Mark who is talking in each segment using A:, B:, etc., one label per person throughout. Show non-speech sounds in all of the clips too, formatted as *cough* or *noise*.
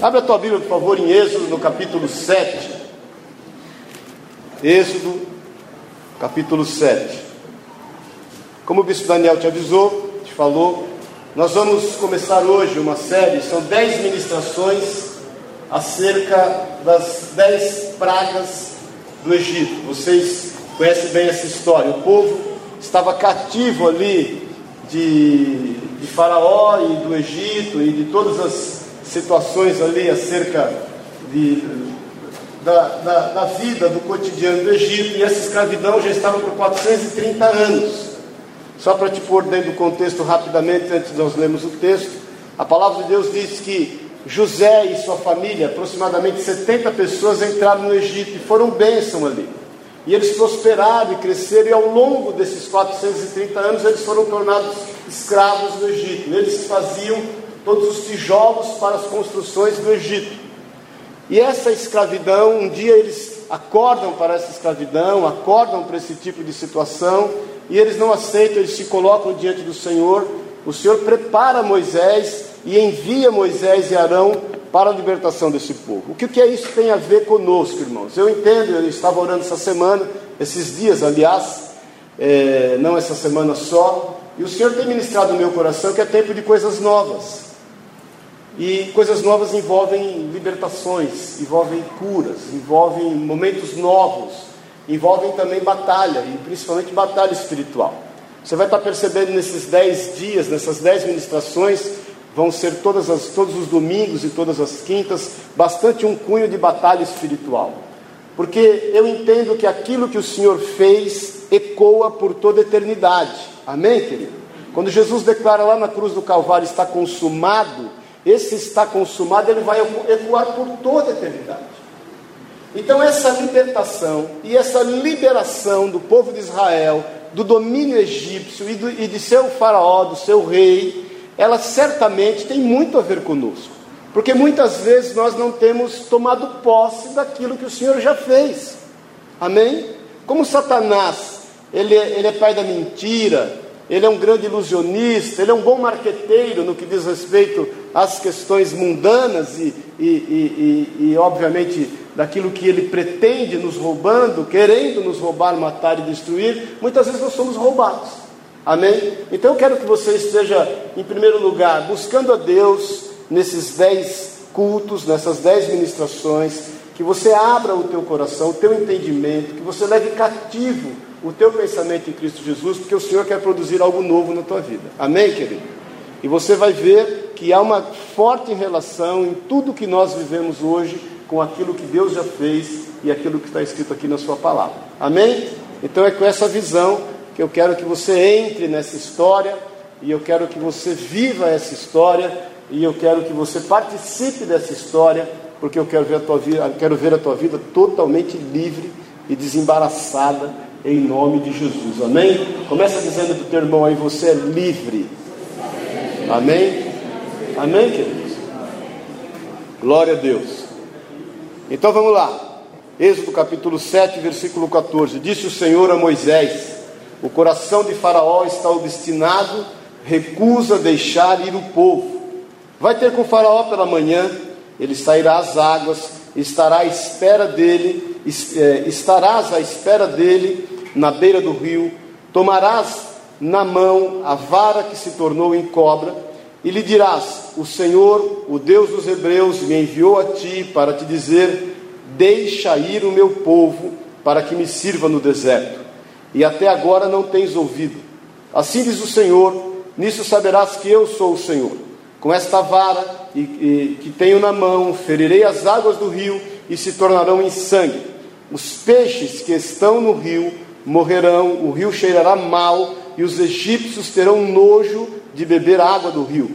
A: Abra a tua Bíblia, por favor, em Êxodo, no capítulo 7. Êxodo, capítulo 7. Como o bispo Daniel te avisou, te falou, nós vamos começar hoje uma série, são dez ministrações acerca das dez pragas do Egito. Vocês conhecem bem essa história. O povo estava cativo ali de, de Faraó e do Egito e de todas as situações ali acerca de, da, da, da, vida, do cotidiano do Egito, e essa escravidão já estava por 430 anos. Só para te pôr dentro do contexto rapidamente, antes de nós lermos o texto, a palavra de Deus diz que José e sua família, aproximadamente 70 pessoas, entraram no Egito e foram bênção ali. E eles prosperaram e cresceram, e ao longo desses 430 anos eles foram tornados escravos do Egito. Eles faziam todos os tijolos para as construções do Egito. E essa escravidão, um dia eles acordam para essa escravidão, acordam para esse tipo de situação, e eles não aceitam, eles se colocam diante do Senhor. O Senhor prepara Moisés e envia Moisés e Arão para a libertação desse povo. O que, que é isso tem a ver conosco, irmãos? Eu entendo, eu estava orando essa semana, esses dias, aliás, é, não essa semana só, e o Senhor tem ministrado no meu coração que é tempo de coisas novas. E coisas novas envolvem libertações, envolvem curas, envolvem momentos novos, envolvem também batalha, e principalmente batalha espiritual. Você vai estar percebendo nesses dez dias, nessas dez ministrações, vão ser todas as, todos os domingos e todas as quintas, bastante um cunho de batalha espiritual. Porque eu entendo que aquilo que o Senhor fez ecoa por toda a eternidade. Amém, querido? Quando Jesus declara lá na cruz do Calvário está consumado, esse está consumado, ele vai ecoar por toda a eternidade. Então, essa libertação e essa liberação do povo de Israel do domínio egípcio e, do, e de seu faraó, do seu rei, ela certamente tem muito a ver conosco, porque muitas vezes nós não temos tomado posse daquilo que o Senhor já fez, amém? Como Satanás, ele é, ele é pai da mentira, ele é um grande ilusionista, ele é um bom marqueteiro no que diz respeito às questões mundanas e, e, e, e, obviamente, daquilo que ele pretende nos roubando, querendo nos roubar, matar e destruir, muitas vezes nós somos roubados. Amém? Então eu quero que você esteja, em primeiro lugar, buscando a Deus nesses dez cultos, nessas dez ministrações, que você abra o teu coração, o teu entendimento, que você leve cativo o teu pensamento em Cristo Jesus, porque o Senhor quer produzir algo novo na tua vida. Amém, querido? E você vai ver que há uma forte relação em tudo que nós vivemos hoje com aquilo que Deus já fez e aquilo que está escrito aqui na Sua palavra. Amém? Então é com essa visão que eu quero que você entre nessa história e eu quero que você viva essa história e eu quero que você participe dessa história, porque eu quero ver a tua vida, quero ver a tua vida totalmente livre e desembaraçada em nome de Jesus. Amém? Começa dizendo para o teu irmão aí, você é livre. Amém? Amém, queridos? Glória a Deus. Então vamos lá. Êxodo capítulo 7, versículo 14. Disse o Senhor a Moisés: o coração de Faraó está obstinado, recusa deixar ir o povo. Vai ter com Faraó pela manhã, ele sairá às águas, estará à espera dele, é, estarás à espera dele na beira do rio, tomarás na mão a vara que se tornou em cobra, e lhe dirás: O Senhor, o Deus dos Hebreus, me enviou a ti para te dizer: Deixa ir o meu povo, para que me sirva no deserto e até agora não tens ouvido. Assim diz o Senhor: nisso saberás que eu sou o Senhor. Com esta vara e, e, que tenho na mão, ferirei as águas do rio e se tornarão em sangue. Os peixes que estão no rio morrerão, o rio cheirará mal e os egípcios terão nojo de beber água do rio.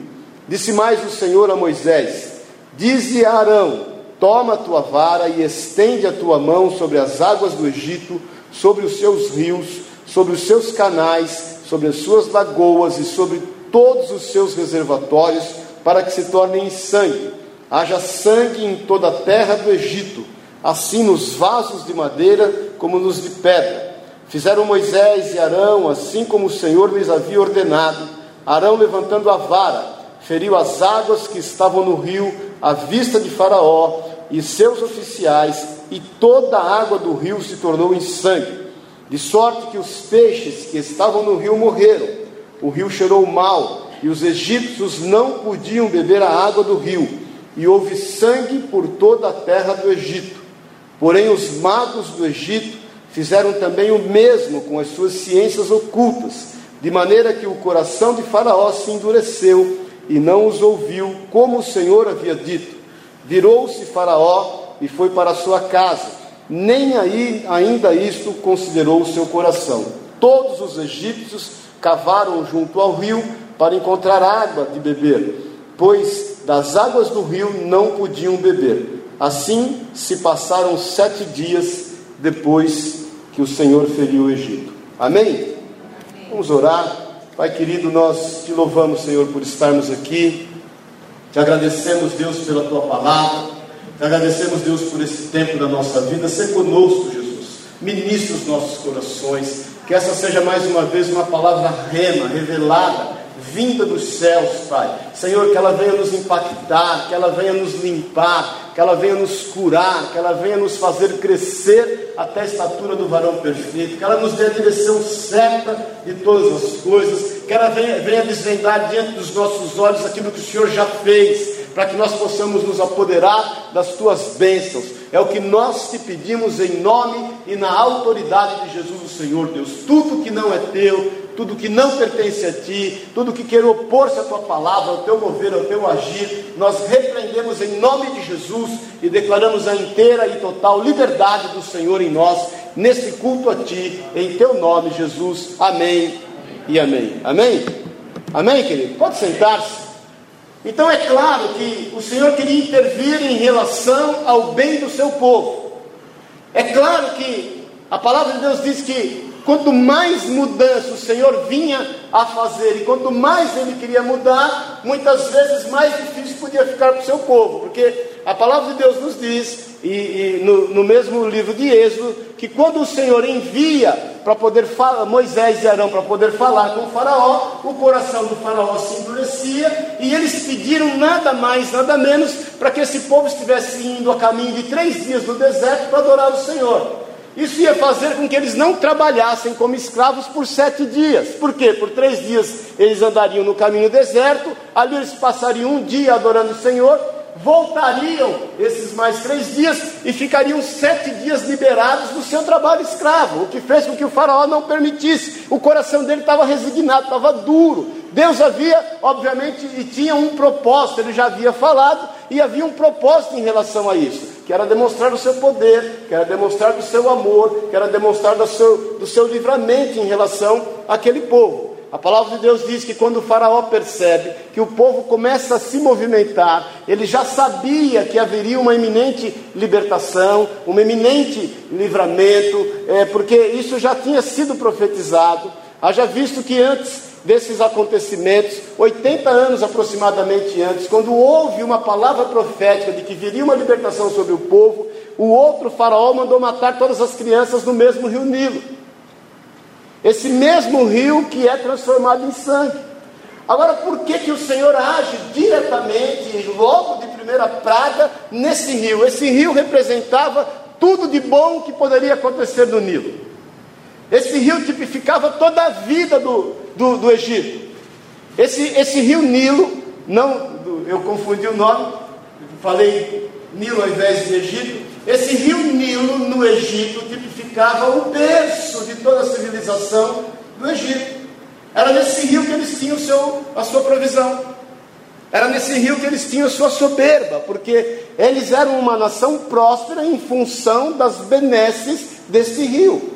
A: Disse mais o Senhor a Moisés: Dize a Arão: Toma a tua vara e estende a tua mão sobre as águas do Egito sobre os seus rios, sobre os seus canais, sobre as suas lagoas e sobre todos os seus reservatórios, para que se tornem sangue. Haja sangue em toda a terra do Egito, assim nos vasos de madeira como nos de pedra. Fizeram Moisés e Arão, assim como o Senhor lhes havia ordenado. Arão, levantando a vara, feriu as águas que estavam no rio, à vista de Faraó e seus oficiais, e toda a água do rio se tornou em sangue, de sorte que os peixes que estavam no rio morreram. O rio cheirou mal, e os egípcios não podiam beber a água do rio, e houve sangue por toda a terra do Egito. Porém, os magos do Egito fizeram também o mesmo com as suas ciências ocultas, de maneira que o coração de Faraó se endureceu e não os ouviu, como o Senhor havia dito. Virou-se Faraó e foi para sua casa. Nem aí ainda isto considerou o seu coração. Todos os egípcios cavaram junto ao rio para encontrar água de beber, pois das águas do rio não podiam beber. Assim se passaram sete dias depois que o Senhor feriu o Egito. Amém? Vamos orar. Pai querido, nós te louvamos, Senhor, por estarmos aqui. Te agradecemos, Deus, pela tua palavra. Te agradecemos, Deus, por esse tempo da nossa vida. Ser conosco, Jesus. Ministra os nossos corações. Que essa seja mais uma vez uma palavra rema, revelada vinda dos céus, Pai. Senhor, que ela venha nos impactar, que ela venha nos limpar, que ela venha nos curar, que ela venha nos fazer crescer até a estatura do varão perfeito, que ela nos dê a direção certa de todas as coisas, que ela venha, venha desvendar diante dos nossos olhos aquilo que o Senhor já fez, para que nós possamos nos apoderar das tuas bênçãos. É o que nós te pedimos em nome e na autoridade de Jesus, o Senhor Deus. Tudo que não é teu, tudo que não pertence a ti, tudo que quer opor-se à tua palavra, ao teu mover, ao teu agir, nós repreendemos em nome de Jesus e declaramos a inteira e total liberdade do Senhor em nós, nesse culto a ti, em teu nome, Jesus. Amém e amém. Amém? Amém, querido? Pode sentar-se. Então é claro que o Senhor queria intervir em relação ao bem do seu povo. É claro que a palavra de Deus diz que Quanto mais mudança o Senhor vinha a fazer e quanto mais ele queria mudar, muitas vezes mais difícil podia ficar para o seu povo, porque a palavra de Deus nos diz, e, e no, no, mesmo livro de Êxodo, que quando o Senhor envia para poder falar, Moisés e Arão para poder falar com o Faraó, o coração do Faraó se endurecia e eles pediram nada mais, nada menos para que esse povo estivesse indo a caminho de três dias no deserto para adorar o Senhor. Isso ia fazer com que eles não trabalhassem como escravos por sete dias. Por quê? Por três dias eles andariam no caminho deserto, ali eles passariam um dia adorando o Senhor, voltariam esses mais três dias e ficariam sete dias liberados do seu trabalho escravo, o que fez com que o faraó não permitisse. O coração dele estava resignado, estava duro. Deus havia, obviamente, e tinha um propósito, ele já havia falado, e havia um propósito em relação a isso que era demonstrar o seu poder, que era demonstrar do seu amor, que era demonstrar do seu, do seu livramento em relação àquele povo. A palavra de Deus diz que quando o Faraó percebe que o povo começa a se movimentar, ele já sabia que haveria uma iminente libertação, um iminente livramento, é, porque isso já tinha sido profetizado. Haja visto que antes desses acontecimentos, 80 anos aproximadamente antes, quando houve uma palavra profética de que viria uma libertação sobre o povo, o outro faraó mandou matar todas as crianças no mesmo rio Nilo. Esse mesmo rio que é transformado em sangue. Agora, por que, que o Senhor age diretamente, logo de primeira praga, nesse rio? Esse rio representava tudo de bom que poderia acontecer no Nilo. Esse rio tipificava toda a vida do, do, do Egito. Esse, esse rio Nilo, não, eu confundi o nome, falei Nilo ao invés de Egito. Esse rio Nilo no Egito tipificava o berço de toda a civilização do Egito. Era nesse rio que eles tinham seu, a sua provisão. Era nesse rio que eles tinham a sua soberba, porque eles eram uma nação próspera em função das benesses desse rio.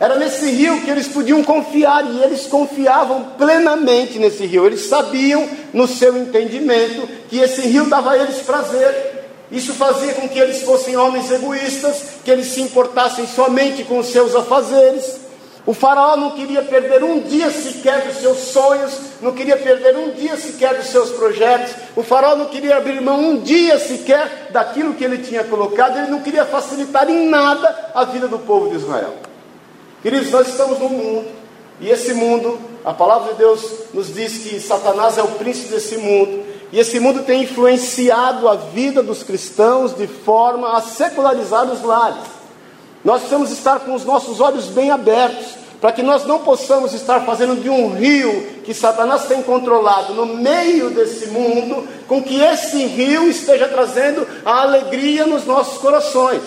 A: Era nesse rio que eles podiam confiar e eles confiavam plenamente nesse rio. Eles sabiam, no seu entendimento, que esse rio dava a eles prazer. Isso fazia com que eles fossem homens egoístas, que eles se importassem somente com os seus afazeres. O faraó não queria perder um dia sequer dos seus sonhos, não queria perder um dia sequer dos seus projetos. O faraó não queria abrir mão um dia sequer daquilo que ele tinha colocado, ele não queria facilitar em nada a vida do povo de Israel. Queridos, nós estamos num mundo, e esse mundo, a palavra de Deus nos diz que Satanás é o príncipe desse mundo, E esse mundo tem influenciado a vida dos cristãos de forma a secularizar os lares. Nós precisamos estar com os nossos olhos bem abertos, para que nós não possamos estar fazendo de um rio que Satanás tem controlado no meio desse mundo, com que esse rio esteja trazendo a alegria nos nossos corações,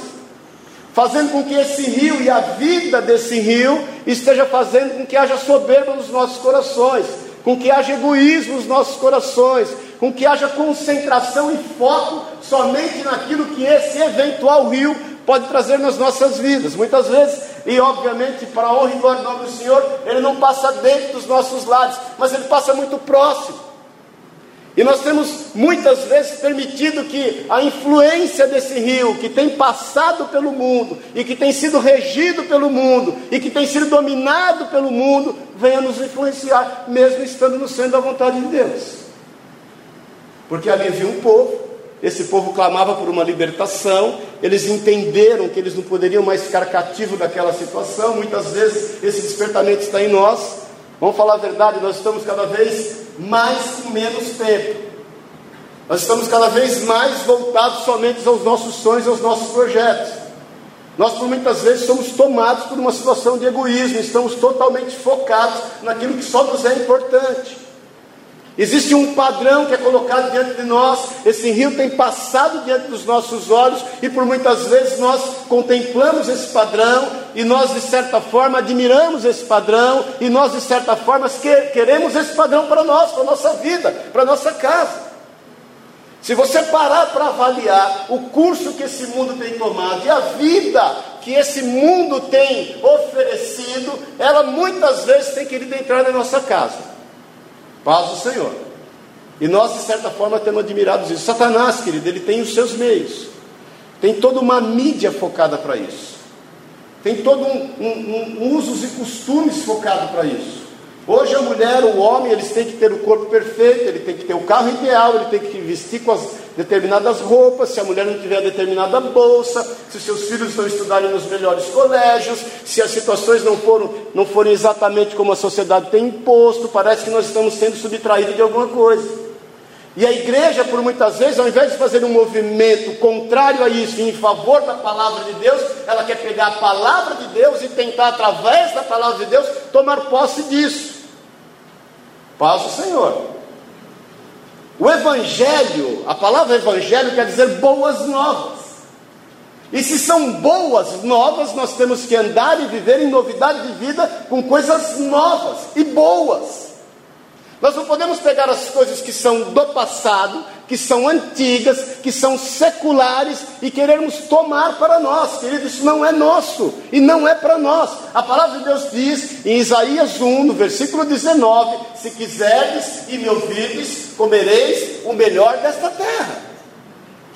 A: fazendo com que esse rio e a vida desse rio esteja fazendo com que haja soberba nos nossos corações, com que haja egoísmo nos nossos corações, com que haja concentração e foco somente naquilo que esse eventual rio pode trazer nas nossas vidas. Muitas vezes, e obviamente para a honra e glória do nome do Senhor, ele não passa dentro dos nossos lares, mas ele passa muito próximo. E nós temos muitas vezes permitido que a influência desse rio, que tem passado pelo mundo, e que tem sido regido pelo mundo, e que tem sido dominado pelo mundo, venha nos influenciar, mesmo estando no centro da vontade de Deus. Porque ali havia um povo, esse povo clamava por uma libertação, eles entenderam que eles não poderiam mais ficar cativos daquela situação, muitas vezes esse despertamento está em nós, vamos falar a verdade, nós estamos cada vez mais com menos tempo, nós estamos cada vez mais voltados somente aos nossos sonhos, aos nossos projetos. Nós, por muitas vezes, somos tomados por uma situação de egoísmo, estamos totalmente focados naquilo que só nos é importante. Existe um padrão que é colocado diante de nós, esse rio tem passado diante dos nossos olhos e por muitas vezes nós contemplamos esse padrão e nós de certa forma admiramos esse padrão e nós de certa forma queremos esse padrão para nós, para a nossa vida, para a nossa casa. Se você parar para avaliar o curso que esse mundo tem tomado e a vida que esse mundo tem oferecido, ela muitas vezes tem querido entrar na nossa casa. Paz do Senhor. E nós, de certa forma, temos admirado isso. Satanás, querido, ele tem os seus meios. Tem toda uma mídia focada para isso. Tem todo um, um, um usos e costumes focado para isso. Hoje a mulher, o homem, eles têm que ter o corpo perfeito, ele tem que ter o carro ideal, ele tem que vestir com as determinadas roupas, se a mulher não tiver determinada bolsa, se seus filhos não estudarem nos melhores colégios, se as situações não, foram, não forem exatamente como a sociedade tem imposto, parece que nós estamos sendo subtraídos de alguma coisa. E a igreja, por muitas vezes, ao invés de fazer um movimento contrário a isso, em favor da palavra de Deus, ela quer pegar a palavra de Deus e tentar, através da palavra de Deus, tomar posse disso. Paz do Senhor. O Evangelho, a palavra Evangelho quer dizer boas novas. E se são boas novas, nós temos que andar e viver em novidade de vida com coisas novas e boas. Nós não podemos pegar as coisas que são do passado, que são antigas, que são seculares e querermos tomar para nós, querido. Isso não é nosso e não é para nós. A palavra de Deus diz em Isaías 1, no versículo 19: Se quiserdes e me ouvirdes, comereis o melhor desta terra.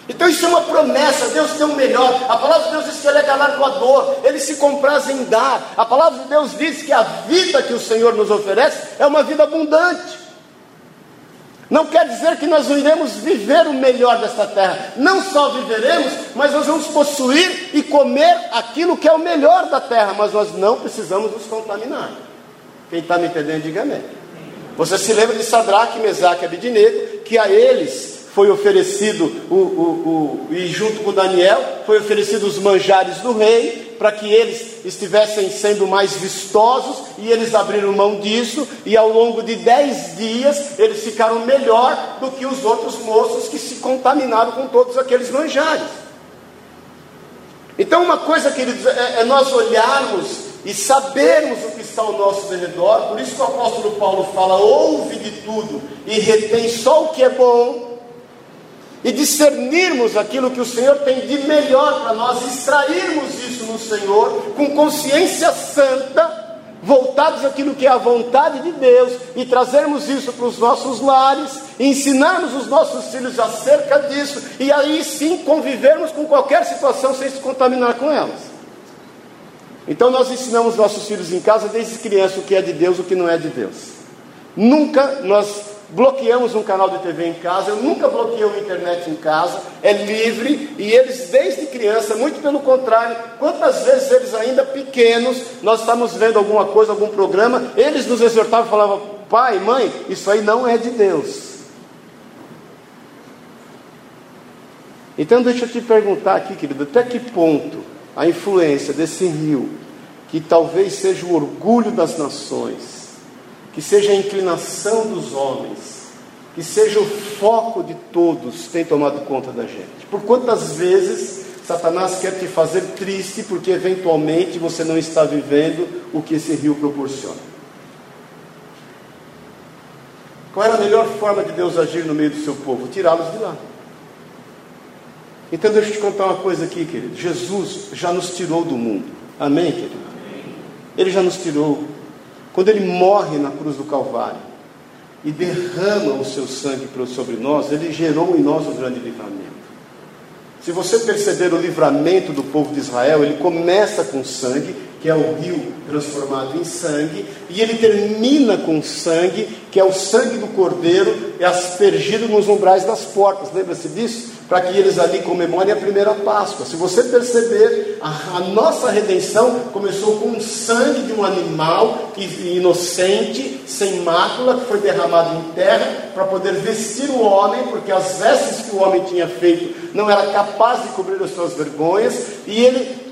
A: Então isso é uma promessa, Deus tem o melhor. A palavra de Deus diz que Ele é galardoador, Ele se compraz em dar. A palavra de Deus diz que a vida que o Senhor nos oferece é uma vida abundante. Não quer dizer que nós iremos viver o melhor desta terra. Não só viveremos, mas nós vamos possuir e comer aquilo que é o melhor da terra. Mas nós não precisamos nos contaminar. Quem está me entendendo, diga amém. Você se lembra de Sadraque, Mesaque e Abidinego, que a eles foi oferecido, o, o, o, e junto com Daniel, foi oferecido os manjares do rei, para que eles estivessem sendo mais vistosos, e eles abriram mão disso, e ao longo de dez dias eles ficaram melhor do que os outros moços que se contaminaram com todos aqueles manjares. Então, uma coisa, queridos, é, é nós olharmos e sabermos o que está ao nosso redor, por isso que o apóstolo Paulo fala: ouve de tudo e retém só o que é bom e discernirmos aquilo que o Senhor tem de melhor para nós, extrairmos isso no Senhor com consciência santa, voltados àquilo que é a vontade de Deus e trazermos isso para os nossos lares, ensinarmos os nossos filhos acerca disso e aí sim convivermos com qualquer situação sem se contaminar com elas. Então nós ensinamos nossos filhos em casa desde criança o que é de Deus, o que não é de Deus. Nunca nós bloqueamos um canal de TV em casa, eu nunca bloqueei uma internet em casa, é livre, e eles desde criança, muito pelo contrário, quantas vezes eles ainda pequenos, nós estamos vendo alguma coisa, algum programa, eles nos exortavam e falavam, pai, mãe, isso aí não é de Deus. Então deixa eu te perguntar aqui, querido, até que ponto a influência desse rio, que talvez seja o orgulho das nações, que seja a inclinação dos homens, que seja o foco de todos, tem tomado conta da gente. Por quantas vezes Satanás quer te fazer triste porque eventualmente você não está vivendo o que esse rio proporciona? Qual era a melhor forma de Deus agir no meio do seu povo? Tirá-los de lá. Então deixa eu te contar uma coisa aqui, querido. Jesus já nos tirou do mundo. Amém, querido? Ele já nos tirou. Quando ele morre na cruz do Calvário e derrama o seu sangue sobre nós, ele gerou em nós um grande livramento. Se você perceber o livramento do povo de Israel, ele começa com sangue, que é o rio transformado em sangue, e ele termina com sangue, que é o sangue do cordeiro, é aspergido nos umbrais das portas. Lembra-se disso? Para que eles ali comemorem a primeira Páscoa. Se você perceber, a, a, nossa redenção começou com o sangue de um animal inocente, sem mácula, que foi derramado em terra para poder vestir o homem, porque as vestes que o homem tinha feito não era capaz de cobrir as suas vergonhas, e ele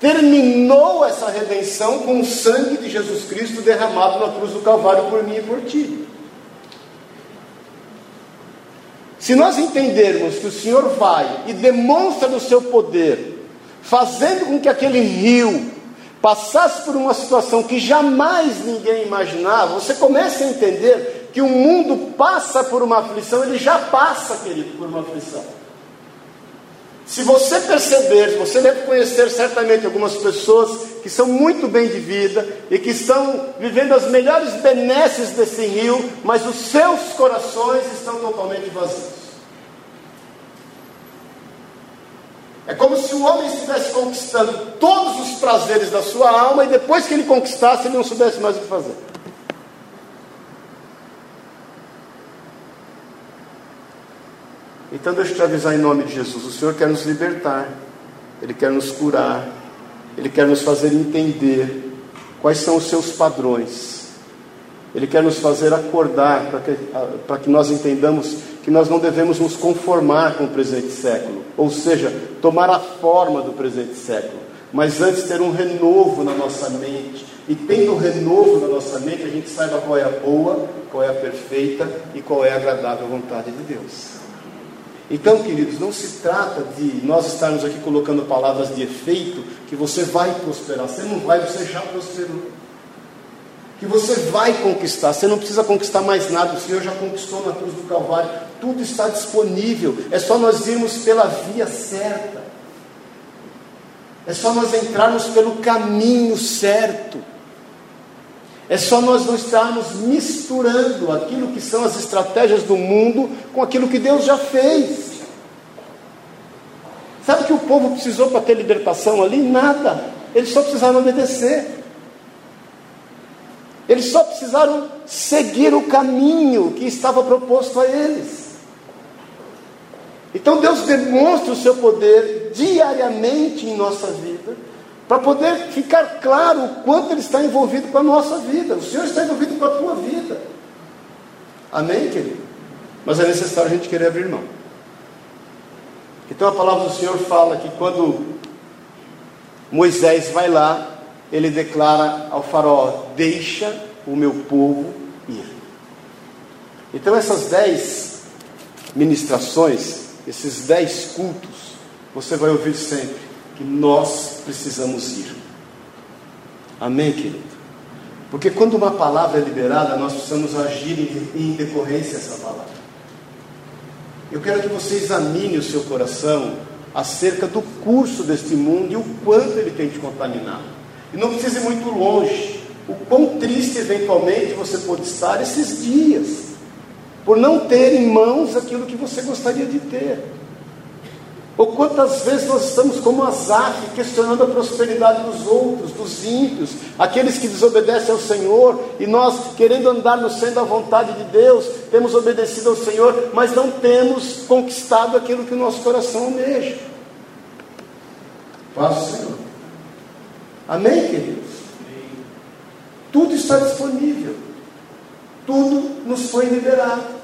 A: terminou essa redenção com o sangue de Jesus Cristo derramado na cruz do Calvário por mim e por ti. Se nós entendermos que o Senhor vai e demonstra do seu poder, fazendo com que aquele rio passasse por uma situação que jamais ninguém imaginava, você começa a entender que o mundo passa por uma aflição, ele já passa, querido, por uma aflição. Se você perceber, você deve conhecer certamente algumas pessoas que são muito bem de vida e que estão vivendo as melhores benesses desse rio, mas os seus corações estão totalmente vazios. É como se o homem estivesse conquistando todos os prazeres da sua alma e depois que ele conquistasse, ele não soubesse mais o que fazer. Então deixa eu te avisar em nome de Jesus: o Senhor quer nos libertar, Ele quer nos curar, Ele quer nos fazer entender quais são os seus padrões, Ele quer nos fazer acordar para que, para que nós entendamos que nós não devemos nos conformar com o presente século, ou seja, tomar a forma do presente século, mas antes ter um renovo na nossa mente. E tendo um renovo na nossa mente, a gente saiba qual é a boa, qual é a perfeita e qual é a agradável vontade de Deus. Então, queridos, não se trata de nós estarmos aqui colocando palavras de efeito que você vai prosperar. Você não vai, você já prosperou. Que você vai conquistar. Você não precisa conquistar mais nada. O Senhor já conquistou na cruz do Calvário. Tudo está disponível. É só nós irmos pela via certa. É só nós entrarmos pelo caminho certo. É só nós não estarmos misturando aquilo que são as estratégias do mundo com aquilo que Deus já fez. Sabe o que o povo precisou para ter libertação ali? Nada. Eles só precisaram obedecer. Eles só precisaram seguir o caminho que estava proposto a eles. Então Deus demonstra o seu poder diariamente em nossa vida, para poder ficar claro o quanto Ele está envolvido com a nossa vida. O Senhor está envolvido com a tua vida. Amém, querido? Mas é necessário a gente querer abrir mão. Então a palavra do Senhor fala que quando Moisés vai lá, ele declara ao faraó: Deixa o meu povo ir. Então essas dez ministrações esses dez cultos, você vai ouvir sempre que nós precisamos ir. Amém, querido? Porque quando uma palavra é liberada, nós precisamos agir em, decorrência dessa palavra. Eu quero que você examine o seu coração acerca do curso deste mundo e o quanto ele tem te contaminado. E não precisa ir muito longe. O quão triste eventualmente você pode estar esses dias por não ter em mãos aquilo que você gostaria de ter. Ou quantas vezes nós estamos como Azaf, questionando a prosperidade dos outros, dos ímpios, aqueles que desobedecem ao Senhor, e nós, querendo andar no centro da vontade de Deus, temos obedecido ao Senhor, mas não temos conquistado aquilo que o nosso coração almeja. Paz o Senhor. Amém, queridos? Tudo está disponível tudo nos foi liberado.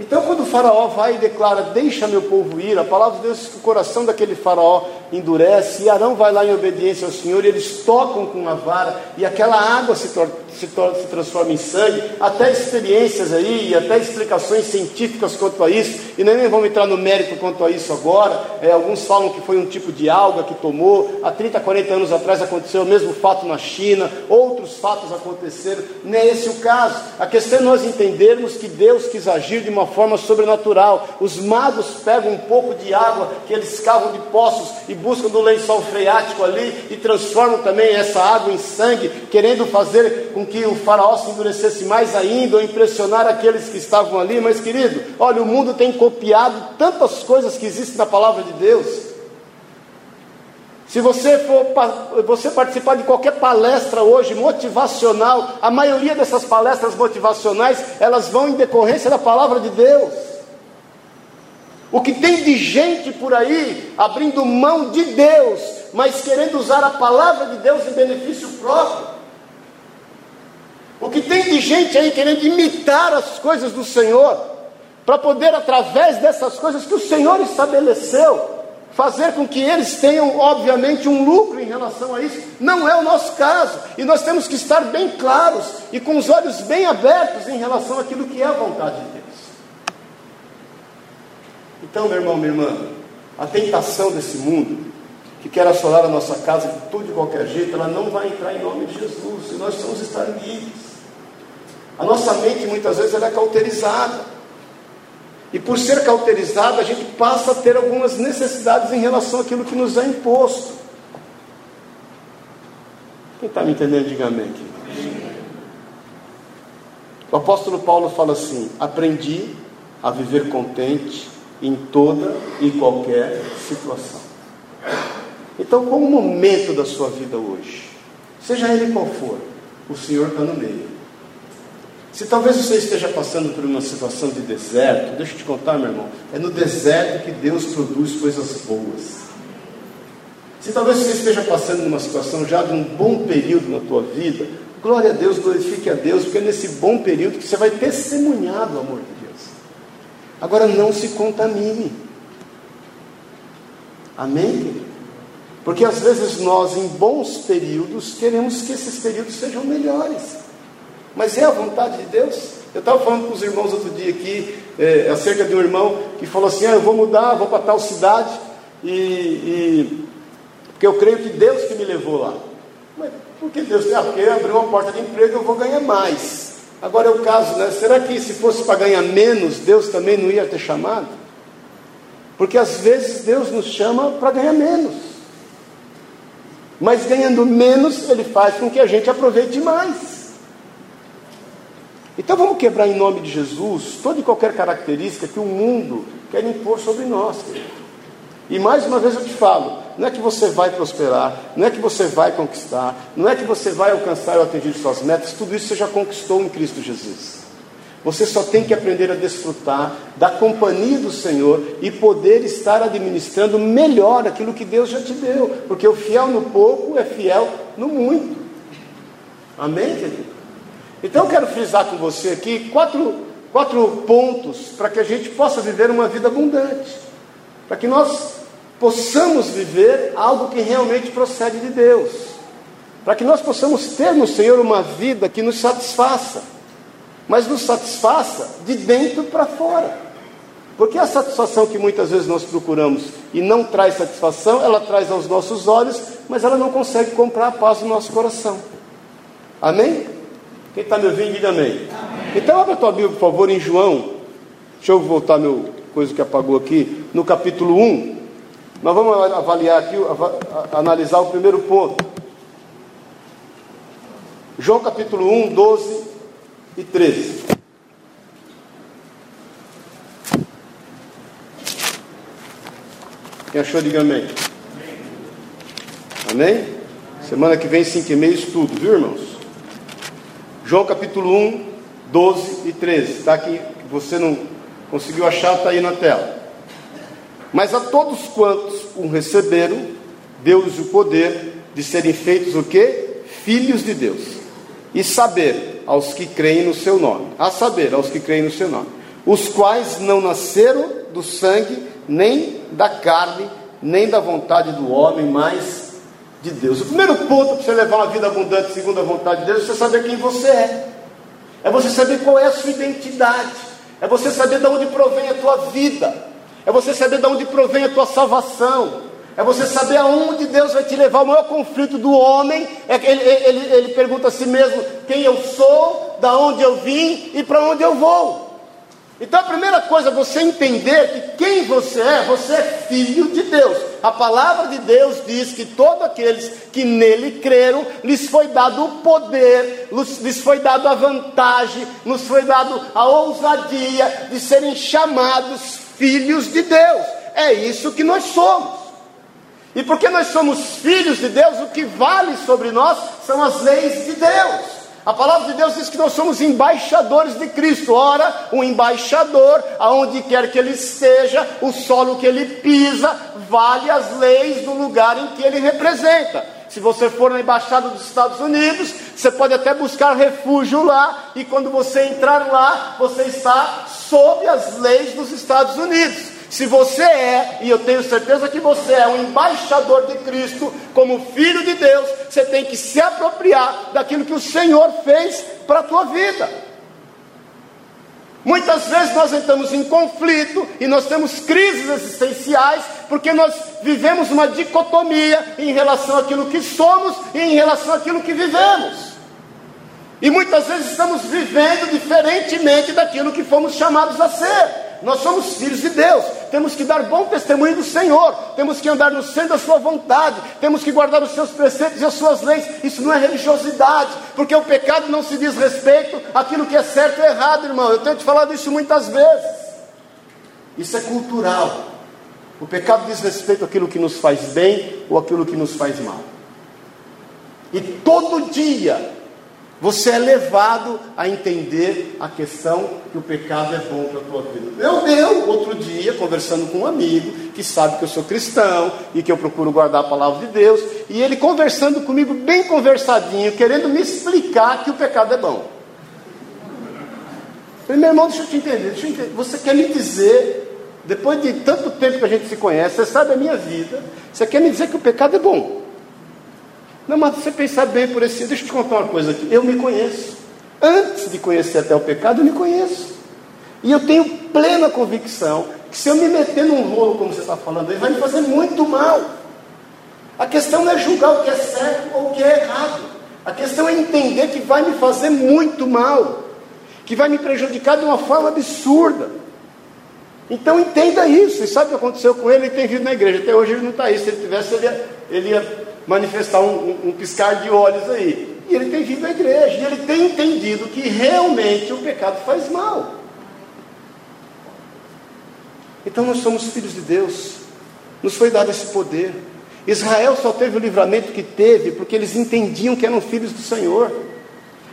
A: Então, quando o Faraó vai e declara: Deixa meu povo ir, a palavra de Deus diz que o coração daquele Faraó endurece, e Arão vai lá em obediência ao Senhor, e eles tocam com a vara, e aquela água se, se, se transforma em sangue. Até experiências aí, e até explicações científicas quanto a isso, e nem vamos entrar no mérito quanto a isso agora. É, alguns falam que foi um tipo de alga que tomou, há 30, 40 anos atrás aconteceu o mesmo fato na China, outros fatos aconteceram, não é esse o caso. A questão é nós entendermos que Deus quis agir de uma forma sobrenatural. Os magos pegam um pouco de água que eles cavam de poços e buscam do lençol freático ali e transformam também essa água em sangue, querendo fazer com que o faraó se endurecesse mais ainda ou impressionar aqueles que estavam ali. Mas, querido, olha, o mundo tem copiado tantas coisas que existem na palavra de Deus. Se você for você participar de qualquer palestra hoje motivacional, a maioria dessas palestras motivacionais, elas vão em decorrência da palavra de Deus. O que tem de gente por aí abrindo mão de Deus, mas querendo usar a palavra de Deus em benefício próprio. O que tem de gente aí querendo imitar as coisas do Senhor, para poder, através dessas coisas que o Senhor estabeleceu, fazer com que eles tenham, obviamente, um lucro em relação a isso. Não é o nosso caso. E nós temos que estar bem claros e com os olhos bem abertos em relação àquilo que é a vontade de Deus. Então, meu irmão, minha irmã, a tentação desse mundo, que quer assolar a nossa casa de tudo de qualquer jeito, ela não vai entrar em nome de Jesus. E nós precisamos estar livres. A nossa mente muitas vezes é cauterizada. E por ser cauterizado, a gente passa a ter algumas necessidades em relação àquilo que nos é imposto. Quem está me entendendo, diga amém aqui. O apóstolo Paulo fala assim: aprendi a viver contente em toda e qualquer situação. Então, qual o momento da sua vida hoje? Seja ele qual for, o Senhor está no meio. Se talvez você esteja passando por uma situação de deserto, deixa eu te contar, meu irmão, é no deserto que Deus produz coisas boas. Se talvez você esteja passando numa situação já de um bom período na tua vida, glória a Deus, glorifique a Deus, porque é nesse bom período que você vai testemunhar do amor de Deus. Agora não se contamine. Amém? Porque às vezes nós, em bons períodos, queremos que esses períodos sejam melhores. Mas é a vontade de Deus. Eu estava falando com os irmãos outro dia aqui, é, acerca de um irmão que falou assim: ah, eu vou mudar, vou para tal cidade, e, e, porque eu creio que Deus que me levou lá. Mas por que Deus? Ah, porque abriu uma porta de emprego, eu vou ganhar mais. Agora é o caso, né? Será que se fosse para ganhar menos, Deus também não ia ter chamado? Porque às vezes Deus nos chama para ganhar menos. Mas ganhando menos, Ele faz com que a gente aproveite mais. Então vamos quebrar em nome de Jesus toda e qualquer característica que o mundo quer impor sobre nós, querido. E mais uma vez eu te falo, não é que você vai prosperar, não é que você vai conquistar, não é que você vai alcançar ou atingir suas metas, tudo isso você já conquistou em Cristo Jesus. Você só tem que aprender a desfrutar da companhia do Senhor e poder estar administrando melhor aquilo que Deus já te deu, porque o fiel no pouco é fiel no muito. Amém, querido? Então eu quero frisar com você aqui quatro, quatro pontos para que a gente possa viver uma vida abundante, para que nós possamos viver algo que realmente procede de Deus, para que nós possamos ter no Senhor uma vida que nos satisfaça, mas nos satisfaça de dentro para fora. Porque a satisfação que muitas vezes nós procuramos e não traz satisfação, ela traz aos nossos olhos, mas ela não consegue comprar a paz do nosso coração. Amém? Quem está me ouvindo, diga amém. amém. Então, abra a tua Bíblia, por favor, em João. Deixa eu voltar meu coisa que apagou aqui. No capítulo 1. Nós vamos avaliar aqui, analisar o primeiro ponto. João capítulo 1, 12 e 13. Quem achou, diga amém. Amém? Semana que vem, 5 e meia, estudo, viu, irmãos? João capítulo 1, 12 e 13. Está aqui, você não conseguiu achar, está aí na tela. Mas a todos quantos o receberam, deu-lhes o poder de serem feitos o quê? Filhos de Deus. E saber aos que creem no seu nome. A saber, aos que creem no seu nome. os quais não nasceram do sangue, nem da carne, nem da vontade do homem, mas de Deus. O primeiro ponto para você levar uma vida abundante segundo a vontade de Deus é você saber quem você é. É você saber qual é a sua identidade. É você saber de onde provém a tua vida. É você saber de onde provém a tua salvação. É você saber aonde Deus vai te levar. O maior conflito do homem é que ele, ele, ele pergunta a si mesmo quem eu sou, da onde eu vim e para onde eu vou. Então a primeira coisa é você entender que quem você é, você é filho de Deus. A palavra de Deus diz que todos aqueles que nele creram, lhes foi dado o poder, lhes foi dado a vantagem, nos foi dado a ousadia de serem chamados filhos de Deus. É isso que nós somos. E porque nós somos filhos de Deus, o que vale sobre nós são as leis de Deus. A palavra de Deus diz que nós somos embaixadores de Cristo. Ora, um embaixador, aonde quer que ele esteja, o solo que ele pisa, vale as leis do lugar em que ele representa. Se você for na embaixada dos Estados Unidos, você pode até buscar refúgio lá, e quando você entrar lá, você está sob as leis dos Estados Unidos. Se você é, e eu tenho certeza que você é um embaixador de Cristo, como filho de Deus, você tem que se apropriar daquilo que o Senhor fez para a tua vida. Muitas vezes nós entramos em conflito e nós temos crises existenciais porque nós vivemos uma dicotomia em relação àquilo que somos e em relação àquilo que vivemos. E muitas vezes estamos vivendo diferentemente daquilo que fomos chamados a ser. Nós somos filhos de Deus, temos que dar bom testemunho do Senhor, temos que andar no centro da Sua vontade, temos que guardar os seus preceitos e as suas leis. Isso não é religiosidade, porque o pecado não se diz respeito àquilo que é certo ou errado, irmão. Eu tenho te falado isso muitas vezes. Isso é cultural. O pecado diz respeito àquilo que nos faz bem ou àquilo que nos faz mal. E todo dia você é levado a entender a questão que o pecado é bom para a tua vida. Eu, eu, outro dia, conversando com um amigo que sabe que eu sou cristão e que eu procuro guardar a palavra de Deus, e ele conversando comigo, bem conversadinho, querendo me explicar que o pecado é bom. falei, meu irmão, deixa eu te entender, deixa eu entender. Você quer me dizer, depois de tanto tempo que a gente se conhece, você sabe a minha vida, você quer me dizer que o pecado é bom? Não, mas você pensar bem por esse. Deixa eu te contar uma coisa aqui. Eu me conheço. Antes de conhecer até o pecado, eu me conheço. E eu tenho plena convicção que se eu me meter num rolo, como você está falando, ele vai me fazer muito mal. A questão não é julgar o que é certo ou o que é errado. A questão é entender que vai me fazer muito mal, que vai me prejudicar de uma forma absurda. Então entenda isso. E sabe o que aconteceu com ele? Ele tem vindo na igreja. Até hoje ele não está aí. Se ele tivesse, ele ia, ele ia manifestar um, um, um piscar de olhos aí. E ele tem vindo à igreja, e ele tem entendido que realmente o pecado faz mal. Então nós somos filhos de Deus, nos foi dado esse poder. Israel só teve o livramento que teve porque eles entendiam que eram filhos do Senhor,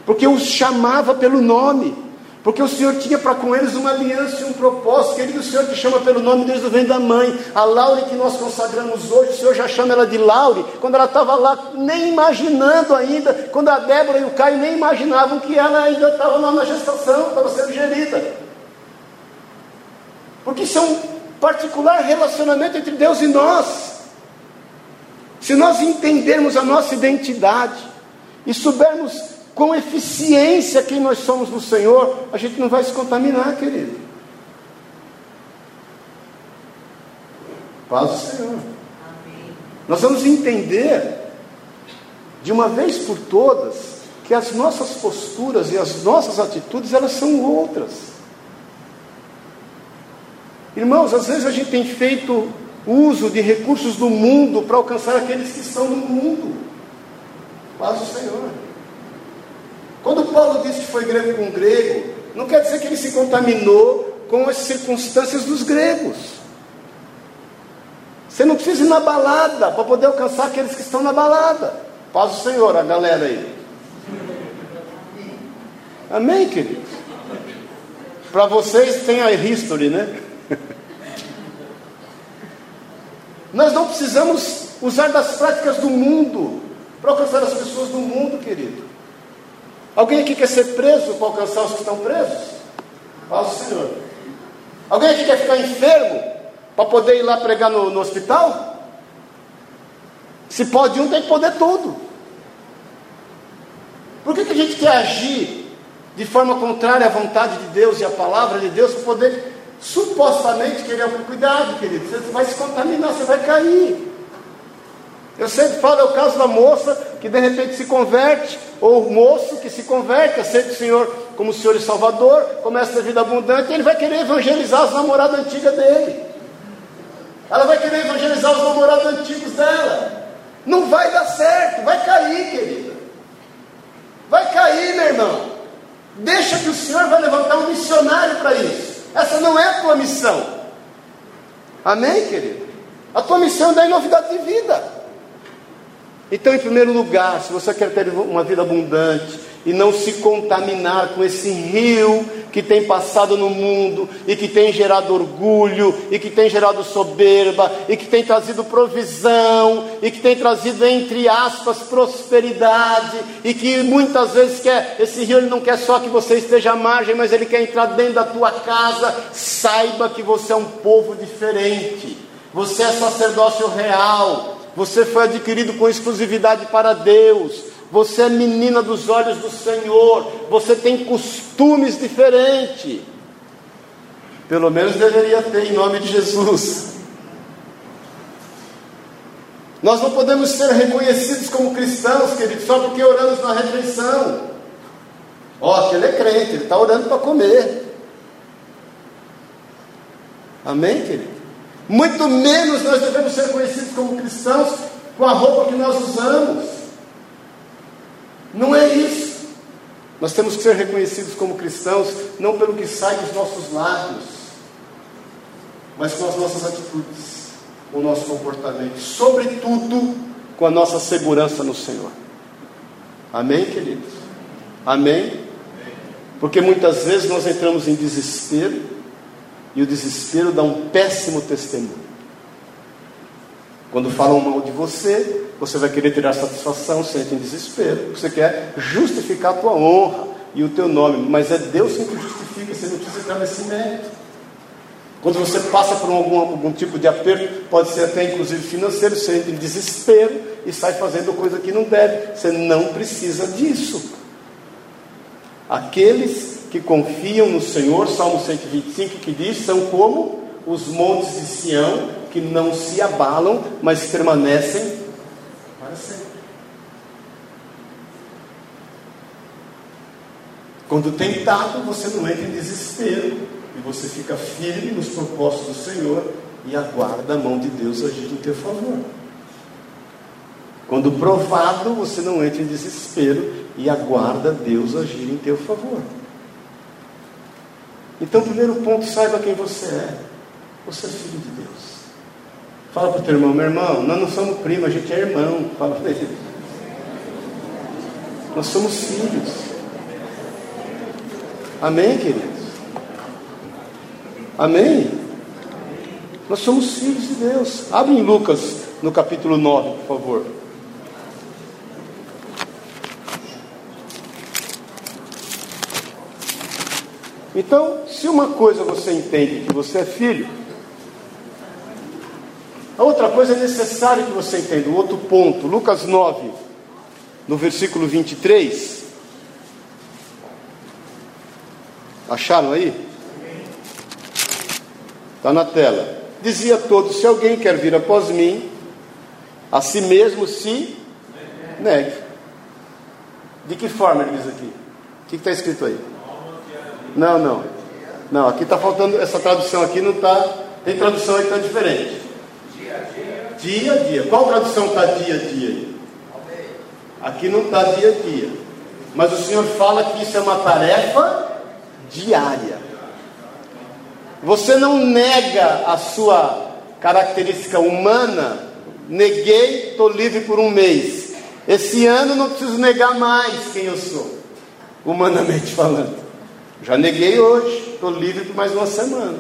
A: porque os chamava pelo nome. Porque o Senhor tinha para com eles uma aliança e um propósito. Querido, o Senhor te chama pelo nome desde o vento da mãe. A Laure que nós consagramos hoje, o Senhor já chama ela de Laure. Quando ela estava lá, nem imaginando ainda. Quando a Débora e o Caio nem imaginavam que ela ainda estava lá na gestação, estava sendo gerida. Porque isso é um particular relacionamento entre Deus e nós. Se nós entendermos a nossa identidade e soubermos com eficiência quem nós somos no Senhor, a gente não vai se contaminar, querido. Paz do Senhor. Amém. Nós vamos entender, de uma vez por todas, que as nossas posturas e as nossas atitudes, elas são outras. Irmãos, às vezes a gente tem feito uso de recursos do mundo para alcançar aqueles que estão no mundo. Paz do Senhor. Paulo disse que foi grego com grego, não quer dizer que ele se contaminou com as circunstâncias dos gregos. Você não precisa ir na balada para poder alcançar aqueles que estão na balada. Paz o Senhor, a galera aí. Amém, queridos? Para vocês tem a history, né? Nós não precisamos usar das práticas do mundo para alcançar as pessoas do mundo, querido. Alguém aqui quer ser preso para alcançar os que estão presos? Fala o Senhor. Alguém aqui quer ficar enfermo para poder ir lá pregar no, no hospital? Se pode um, tem que poder tudo. Por que, que a gente quer agir de forma contrária à vontade de Deus e à palavra de Deus para poder supostamente querer cuidado, querido? Você vai se contaminar, você vai cair. Eu sempre falo, é o caso da moça que de repente se converte, ou o moço que se converte, aceita o Senhor como Senhor e Salvador, começa a vida abundante, e ele vai querer evangelizar as namoradas antigas dele. Ela vai querer evangelizar os namorados antigos dela. Não vai dar certo, vai cair, querida. Vai cair, meu irmão. Deixa que o Senhor vai levantar um missionário para isso. Essa não é a tua missão. Amém, querido? A tua missão é dar novidade de vida. Então, em primeiro lugar, se você quer ter uma vida abundante e não se contaminar com esse rio que tem passado no mundo e que tem gerado orgulho e que tem gerado soberba e que tem trazido provisão e que tem trazido entre aspas prosperidade e que muitas vezes quer esse rio ele não quer só que você esteja à margem, mas ele quer entrar dentro da tua casa. Saiba que você é um povo diferente. Você é sacerdócio real. Você foi adquirido com exclusividade para Deus. Você é menina dos olhos do Senhor. Você tem costumes diferentes. Pelo menos deveria ter, em nome de Jesus. Nós não podemos ser reconhecidos como cristãos, queridos, só porque oramos na refeição. Ó, oh, é crente, ele está orando para comer. Amém, querido? Muito menos nós devemos ser conhecidos como cristãos com a roupa que nós usamos. Não é isso. Nós temos que ser reconhecidos como cristãos não pelo que sai dos nossos lábios, mas com as nossas atitudes, o nosso comportamento, sobretudo com a nossa segurança no Senhor. Amém, queridos? Amém? Porque muitas vezes nós entramos em desespero e o desespero dá um péssimo testemunho. Quando falam mal de você, você vai querer tirar satisfação, sente em desespero. Você quer justificar a tua honra e o teu nome, mas é Deus quem justifica, você não precisa entrar nesse mérito. Quando você passa por algum, algum tipo de aperto, pode ser até inclusive financeiro, você entra em desespero e sai fazendo coisa que não deve. Você não precisa disso. Aqueles que confiam no Senhor, Salmo 125, que diz: são como os montes de Sião, que não se abalam, mas permanecem para sempre. Quando tentado, você não entra em desespero, e você fica firme nos propósitos do Senhor e aguarda a mão de Deus agir em teu favor. Quando provado, você não entra em desespero e aguarda Deus agir em teu favor. Então, primeiro ponto, saiba quem você é. Você é filho de Deus. Fala para o teu irmão, meu irmão, nós não somos primo, a gente é irmão. *laughs* Fala para ele. Nós somos filhos. Amém, queridos? Amém? Nós somos filhos de Deus. Abre em Lucas, no capítulo 9, por favor. Então, se uma coisa você entende que você é filho, a outra coisa é necessário que você entenda. O outro ponto, Lucas 9, no versículo 23. Acharam aí? Está na tela. Dizia a todos: se alguém quer vir após mim, a si mesmo se negue. De que forma ele diz aqui? O que está escrito aí? Não, não. Não, aqui está faltando, essa tradução aqui não está. Tem tradução aí que está diferente. Dia a dia. Dia a dia. Qual tradução está dia a dia? Aqui não está dia a dia. Mas o Senhor fala que isso é uma tarefa diária. Você não nega a sua característica humana. Neguei, estou livre por um mês. Esse ano não preciso negar mais quem eu sou, humanamente falando. Já neguei hoje, estou livre por mais uma semana.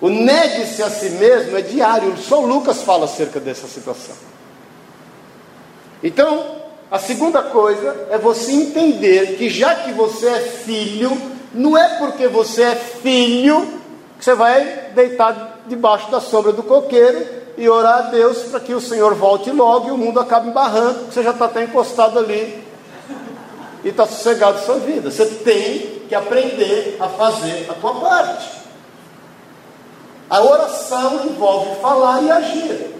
A: O negue-se a si mesmo é diário, só Lucas fala acerca dessa situação. Então, a segunda coisa é você entender que já que você é filho, não é porque você é filho que você vai deitar debaixo da sombra do coqueiro e orar a Deus para que o Senhor volte logo e o mundo acabe barrando, você já está até encostado ali e está sossegado a sua vida. Você tem que aprender a fazer a tua parte. A oração envolve falar e agir.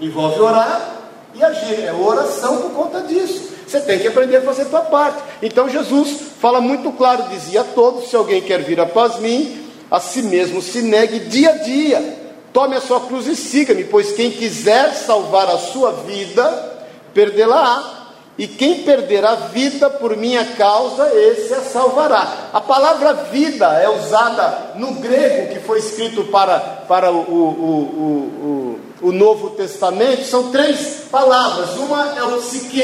A: Envolve orar e agir. É oração por conta disso. Você tem que aprender a fazer a tua parte. Então Jesus fala muito claro, dizia a todos: se alguém quer vir após mim, a si mesmo se negue dia a dia. Tome a sua cruz e siga-me, pois quem quiser salvar a sua vida, perdê-la-á e quem perder a vida por minha causa, esse a salvará. A palavra vida é usada no grego que foi escrito para, para o, o, o, o, Novo Testamento, são três palavras. Uma é o psique,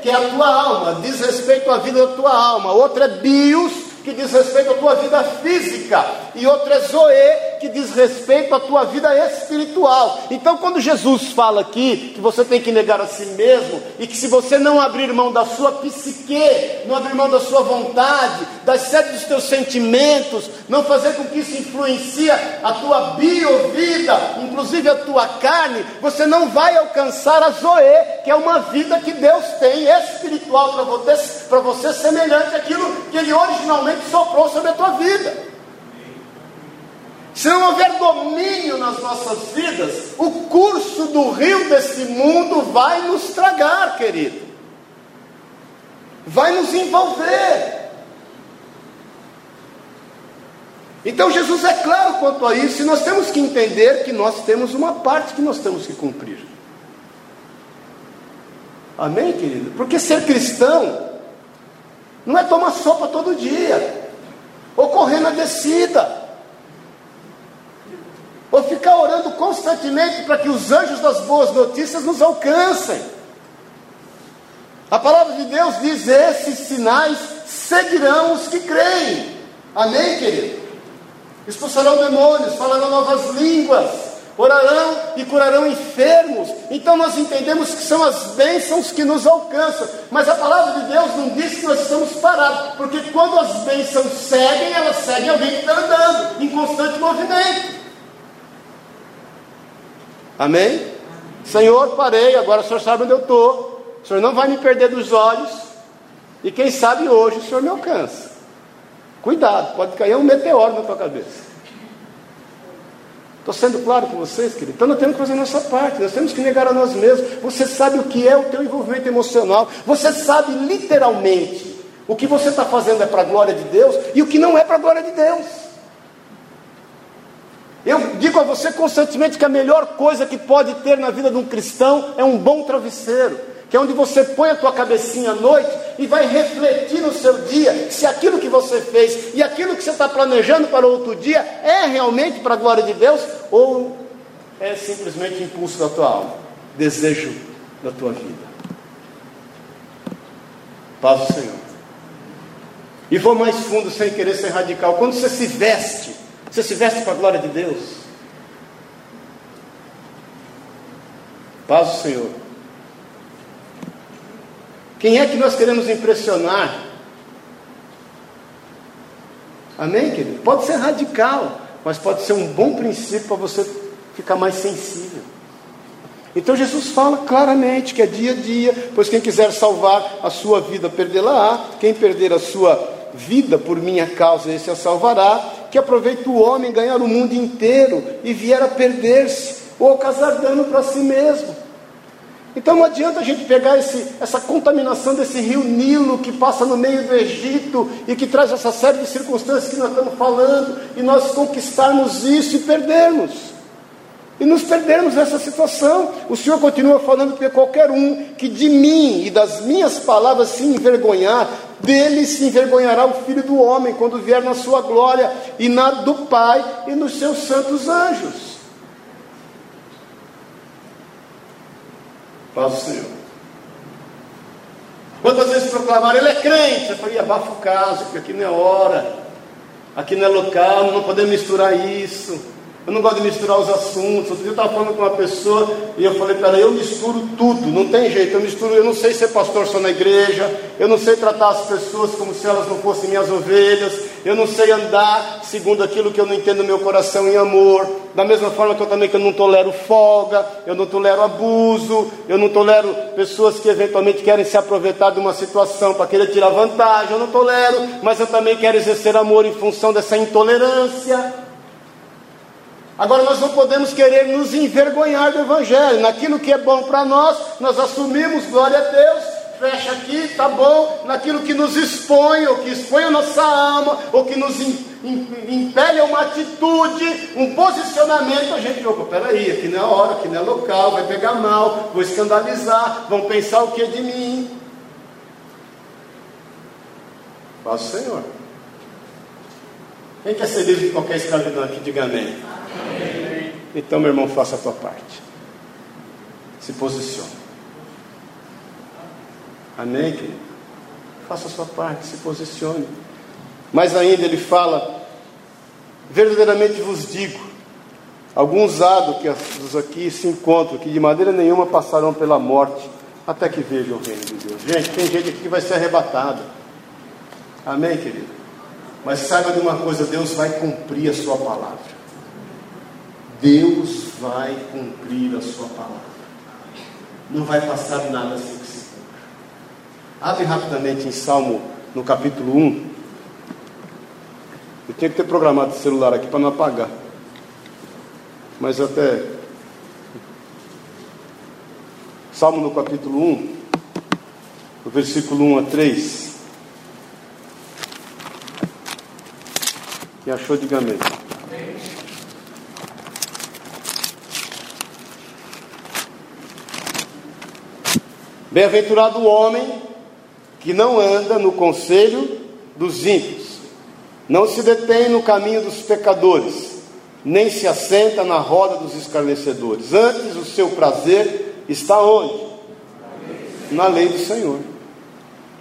A: que é a tua alma, diz respeito à vida da tua alma. Outra é bios, que diz respeito à tua vida física, e outra é Zoe, que diz respeito à tua vida espiritual. Então, quando Jesus fala aqui que você tem que negar a si mesmo, e que se você não abrir mão da sua psique, não abrir mão da sua vontade, das sedes dos teus sentimentos, não fazer com que isso influencie a tua biovida, inclusive a tua carne, você não vai alcançar a Zoe, que é uma vida que Deus tem espiritual para você, para você semelhante àquilo que Ele originalmente soprou sobre a tua vida. Se não houver domínio nas nossas vidas, o curso do rio desse mundo vai nos tragar, querido. Vai nos envolver. Então Jesus é claro quanto a isso, e nós temos que entender que nós temos uma parte que nós temos que cumprir. Amém, querido? Porque ser cristão não é tomar sopa todo dia, ou correr na descida ou ficar orando constantemente para que os anjos das boas notícias nos alcancem. A palavra de Deus diz: esses sinais seguirão os que creem. Amém, querido? Expulsarão demônios, falarão novas línguas, orarão e curarão enfermos. Então nós entendemos que são as bênçãos que nos alcançam. Mas a palavra de Deus não diz que nós estamos parados, porque quando as bênçãos seguem, elas seguem alguém que está andando em constante movimento. Amém? Senhor, parei, agora o Senhor sabe onde eu estou. O Senhor não vai me perder dos olhos. E quem sabe hoje o Senhor me alcança. Cuidado, pode cair um meteoro na tua cabeça. Estou sendo claro com vocês, querido? Então nós temos que fazer a nossa parte, nós temos que negar a nós mesmos. Você sabe o que é o teu envolvimento emocional, você sabe literalmente o que você está fazendo é para a glória de Deus e o que não é para a glória de Deus. Eu digo a você constantemente que a melhor coisa que pode ter na vida de um cristão é um bom travesseiro, que é onde você põe a tua cabecinha à noite e vai refletir no seu dia se aquilo que você fez e aquilo que você está planejando para outro dia é realmente para a glória de Deus ou é simplesmente impulso da tua alma, desejo da tua vida. Paz do Senhor. E vou mais fundo sem querer ser radical. Quando você se veste você se veste para a glória de Deus. Paz do Senhor. Quem é que nós queremos impressionar? Amém, querido? Pode ser radical, mas pode ser um bom princípio para você ficar mais sensível. Então Jesus fala claramente que é dia a dia, pois quem quiser salvar a sua vida, perdê-la-á, quem perder a sua vida por minha causa, esse a salvará, que aproveita o homem ganhar o mundo inteiro e vier a perder-se ou causar dano para si mesmo. Então não adianta a gente pegar esse, essa contaminação desse rio Nilo que passa no meio do Egito e que traz essa série de circunstâncias que nós estamos falando e nós conquistarmos isso e perdermos. E nos perdermos nessa situação. O Senhor continua falando que qualquer um que de mim e das minhas palavras se envergonhar, dele se envergonhará o Filho do Homem quando vier na sua glória e na do Pai e nos seus santos anjos. Paz o Senhor. Quantas vezes proclamaram, ele é crente? Eu falei, abafa o caso, porque aqui não é hora, aqui não é local, não podemos misturar isso. Eu não gosto de misturar os assuntos. Outro dia eu estava falando com uma pessoa e eu falei para ela, eu misturo tudo, não tem jeito, eu misturo, eu não sei ser pastor só na igreja, eu não sei tratar as pessoas como se elas não fossem minhas ovelhas, eu não sei andar segundo aquilo que eu não entendo no meu coração em amor. Da mesma forma que eu também que eu não tolero folga, eu não tolero abuso, eu não tolero pessoas que eventualmente querem se aproveitar de uma situação para querer tirar vantagem, eu não tolero, mas eu também quero exercer amor em função dessa intolerância. Agora nós não podemos querer nos envergonhar do Evangelho. Naquilo que é bom para nós, nós assumimos, glória a Deus, fecha aqui, tá bom. Naquilo que nos expõe, ou que expõe a nossa alma, ou que nos impele a uma atitude, um posicionamento, a gente, opa, peraí, aqui não é hora, aqui não é local, vai pegar mal, vou escandalizar, vão pensar o que de mim. Paz o Senhor. Quem quer ser livre de qualquer escravidão aqui, diga amém. amém. Então, meu irmão, faça a tua parte. Se posicione. Amém, querido? Faça a sua parte, se posicione. Mas ainda ele fala: verdadeiramente vos digo, alguns há que aqui se encontram, que de maneira nenhuma passarão pela morte, até que vejam o reino de Deus. Gente, tem gente aqui que vai ser arrebatada. Amém, querido? Mas saiba de uma coisa: Deus vai cumprir a sua palavra. Deus vai cumprir a sua palavra. Não vai passar nada sem que se cumpra. Abre rapidamente em Salmo, no capítulo 1. Eu tinha que ter programado o celular aqui para não apagar. Mas até. Salmo no capítulo 1, no versículo 1 a 3. Quem achou, diga amém. Bem-aventurado o homem que não anda no conselho dos ímpios, não se detém no caminho dos pecadores, nem se assenta na roda dos escarnecedores. Antes o seu prazer está onde? Na lei do Senhor.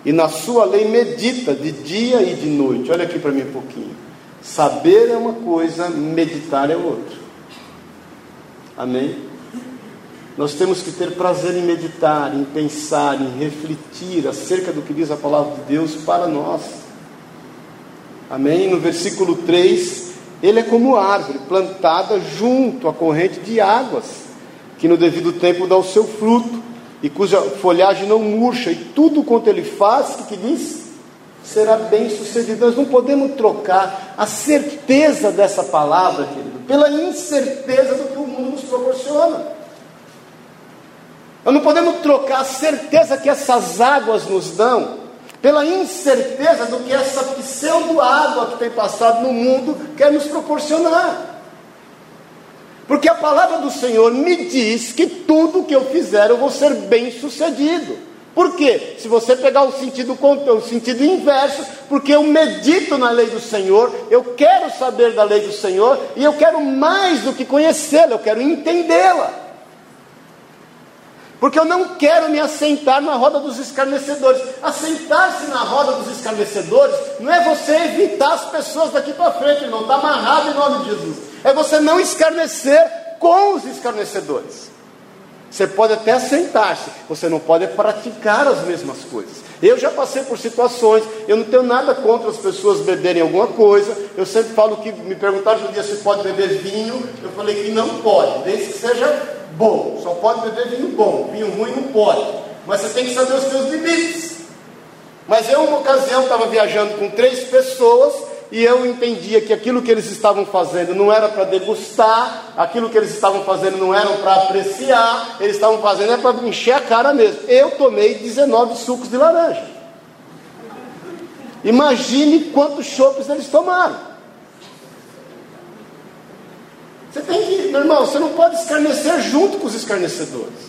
A: E na sua lei medita de dia e de noite. Olha aqui para mim um pouquinho. Saber é uma coisa, meditar é outra. Amém? Nós temos que ter prazer em meditar, em pensar, em refletir acerca do que diz a palavra de Deus para nós. Amém? No versículo 3, ele é como árvore plantada junto à corrente de águas, que no devido tempo dá o seu fruto, e cuja folhagem não murcha, e tudo quanto ele faz, que, que diz? será bem sucedido. Nós não podemos trocar a certeza dessa palavra, querido, pela incerteza do que o mundo nos proporciona. Nós não podemos trocar a certeza que essas águas nos dão pela incerteza do que essa pseudo-água que tem passado no mundo quer nos proporcionar. Porque a palavra do Senhor me diz que tudo que eu fizer eu vou ser bem sucedido. Por quê? Se você pegar o sentido, o sentido inverso, porque eu medito na lei do Senhor, eu quero saber da lei do Senhor e eu quero mais do que conhecê-la, eu quero entendê-la. Porque eu não quero me assentar na roda dos escarnecedores. Assentar-se na roda dos escarnecedores não é você evitar as pessoas daqui para frente, irmão. Está amarrado em nome de Jesus. É você não escarnecer com os escarnecedores. Você pode até sentar-se, você não pode praticar as mesmas coisas. Eu já passei por situações, eu não tenho nada contra as pessoas beberem alguma coisa. Eu sempre falo que me perguntaram um dia se pode beber vinho, eu falei que não pode, desde que seja bom. Só pode beber vinho bom, vinho ruim não pode. Mas você tem que saber os seus limites. Mas eu, uma ocasião, estava viajando com três pessoas e eu entendia que aquilo que eles estavam fazendo não era para degustar, aquilo que eles estavam fazendo não era para apreciar, eles estavam fazendo é para encher a cara mesmo. Eu tomei 19 sucos de laranja. Imagine quantos chopes eles tomaram. Você tem que, meu irmão, você não pode escarnecer junto com os escarnecedores.